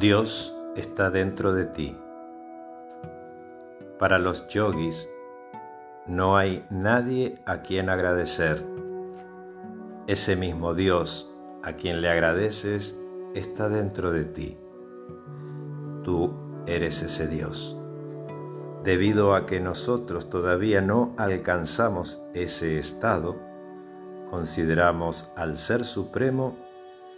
Dios está dentro de ti. Para los yogis no hay nadie a quien agradecer. Ese mismo Dios a quien le agradeces está dentro de ti. Tú eres ese Dios. Debido a que nosotros todavía no alcanzamos ese estado, consideramos al Ser Supremo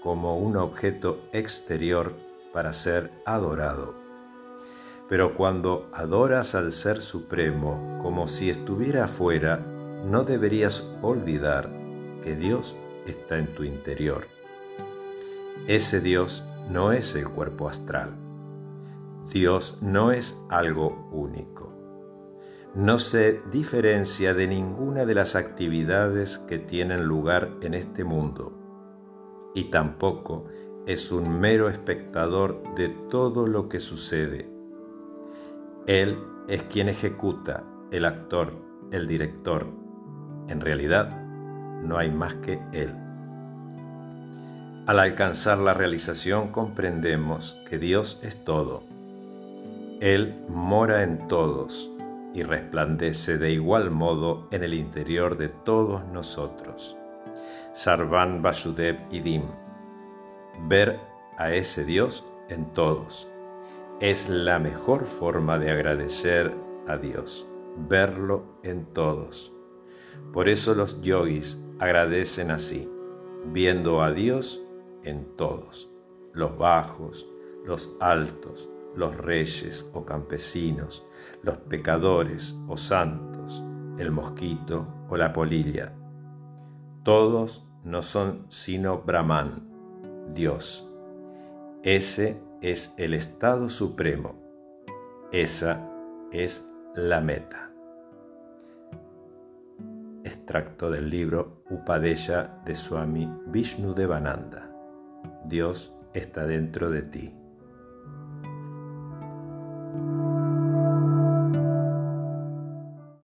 como un objeto exterior para ser adorado. Pero cuando adoras al Ser Supremo como si estuviera afuera, no deberías olvidar que Dios está en tu interior. Ese Dios no es el cuerpo astral. Dios no es algo único. No se diferencia de ninguna de las actividades que tienen lugar en este mundo y tampoco es un mero espectador de todo lo que sucede. Él es quien ejecuta, el actor, el director. En realidad, no hay más que Él. Al alcanzar la realización comprendemos que Dios es todo. Él mora en todos y resplandece de igual modo en el interior de todos nosotros. Sarvan Vasudev Idim ver a ese Dios en todos. Es la mejor forma de agradecer a Dios, verlo en todos. Por eso los yogis agradecen así, viendo a Dios en todos, los bajos, los altos, los reyes o campesinos, los pecadores o santos, el mosquito o la polilla. Todos no son sino Brahman, Dios. Ese es el estado supremo. Esa es la meta. Extracto del libro Upadesha de Swami Vishnu Devananda. Dios está dentro de ti.